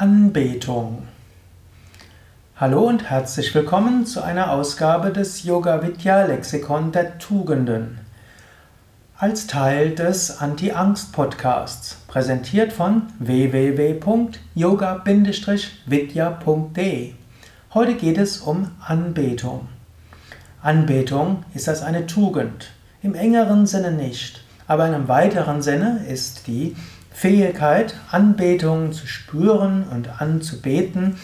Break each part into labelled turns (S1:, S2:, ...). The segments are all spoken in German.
S1: Anbetung. Hallo und herzlich willkommen zu einer Ausgabe des Yoga Vidya Lexikon der Tugenden. Als Teil des Anti-Angst-Podcasts, präsentiert von www.yoga-vidya.de. Heute geht es um Anbetung. Anbetung ist das eine Tugend, im engeren Sinne nicht, aber in einem weiteren Sinne ist die Fähigkeit, Anbetung zu spüren und anzubeten,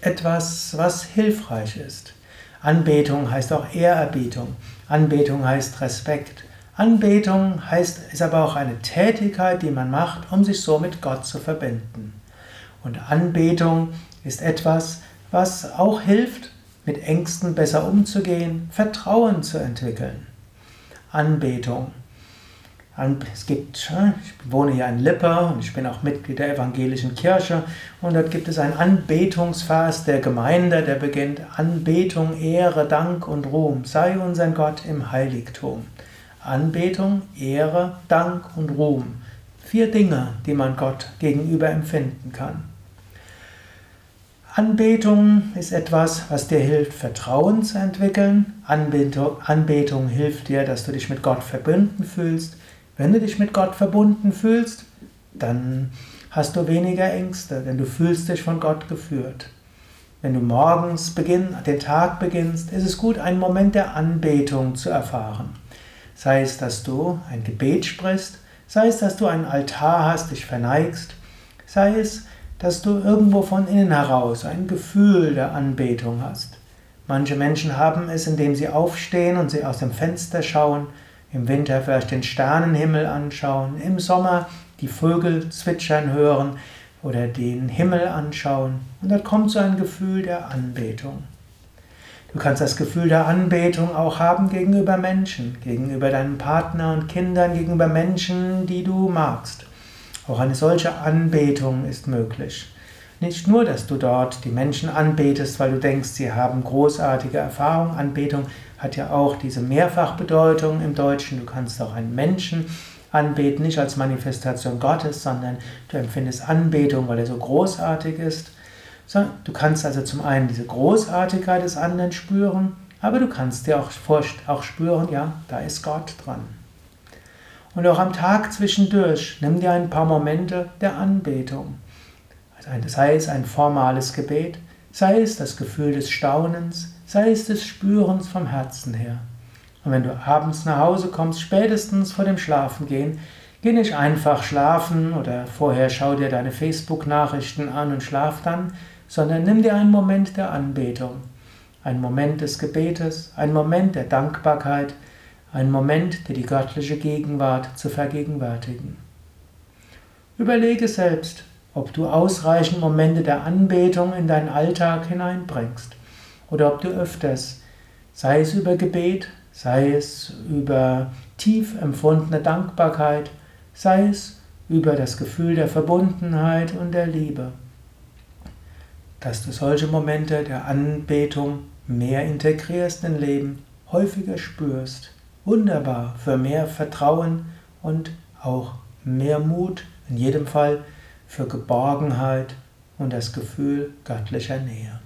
S1: etwas, was hilfreich ist. Anbetung heißt auch Ehrerbietung. Anbetung heißt Respekt. Anbetung heißt, ist aber auch eine Tätigkeit, die man macht, um sich so mit Gott zu verbinden. Und Anbetung ist etwas, was auch hilft, mit Ängsten besser umzugehen, Vertrauen zu entwickeln. Anbetung es gibt, ich wohne hier in Lippe und ich bin auch Mitglied der evangelischen Kirche und dort gibt es einen Anbetungsvers der Gemeinde, der beginnt Anbetung, Ehre, Dank und Ruhm sei unser Gott im Heiligtum. Anbetung, Ehre, Dank und Ruhm. Vier Dinge, die man Gott gegenüber empfinden kann. Anbetung ist etwas, was dir hilft, Vertrauen zu entwickeln. Anbetung, Anbetung hilft dir, dass du dich mit Gott verbunden fühlst. Wenn du dich mit Gott verbunden fühlst, dann hast du weniger Ängste, denn du fühlst dich von Gott geführt. Wenn du morgens beginn, den Tag beginnst, ist es gut, einen Moment der Anbetung zu erfahren. Sei es, dass du ein Gebet sprichst, sei es, dass du einen Altar hast, dich verneigst, sei es, dass du irgendwo von innen heraus ein Gefühl der Anbetung hast. Manche Menschen haben es, indem sie aufstehen und sie aus dem Fenster schauen, im Winter vielleicht den Sternenhimmel anschauen, im Sommer die Vögel zwitschern hören oder den Himmel anschauen. Und dann kommt so ein Gefühl der Anbetung. Du kannst das Gefühl der Anbetung auch haben gegenüber Menschen, gegenüber deinem Partner und Kindern, gegenüber Menschen, die du magst. Auch eine solche Anbetung ist möglich. Nicht nur, dass du dort die Menschen anbetest, weil du denkst, sie haben großartige Erfahrungen. Anbetung hat ja auch diese Mehrfachbedeutung im Deutschen. Du kannst auch einen Menschen anbeten, nicht als Manifestation Gottes, sondern du empfindest Anbetung, weil er so großartig ist. Du kannst also zum einen diese Großartigkeit des anderen spüren, aber du kannst dir auch, auch spüren, ja, da ist Gott dran. Und auch am Tag zwischendurch nimm dir ein paar Momente der Anbetung. Sei es ein formales Gebet, sei es das Gefühl des Staunens, sei es des Spürens vom Herzen her. Und wenn du abends nach Hause kommst, spätestens vor dem Schlafengehen, geh nicht einfach schlafen oder vorher schau dir deine Facebook-Nachrichten an und schlaf dann, sondern nimm dir einen Moment der Anbetung, einen Moment des Gebetes, einen Moment der Dankbarkeit, einen Moment, dir die göttliche Gegenwart zu vergegenwärtigen. Überlege selbst, ob du ausreichend Momente der Anbetung in deinen Alltag hineinbringst oder ob du öfters, sei es über Gebet, sei es über tief empfundene Dankbarkeit, sei es über das Gefühl der Verbundenheit und der Liebe, dass du solche Momente der Anbetung mehr integrierst in Leben, häufiger spürst. Wunderbar für mehr Vertrauen und auch mehr Mut, in jedem Fall für Geborgenheit und das Gefühl göttlicher Nähe.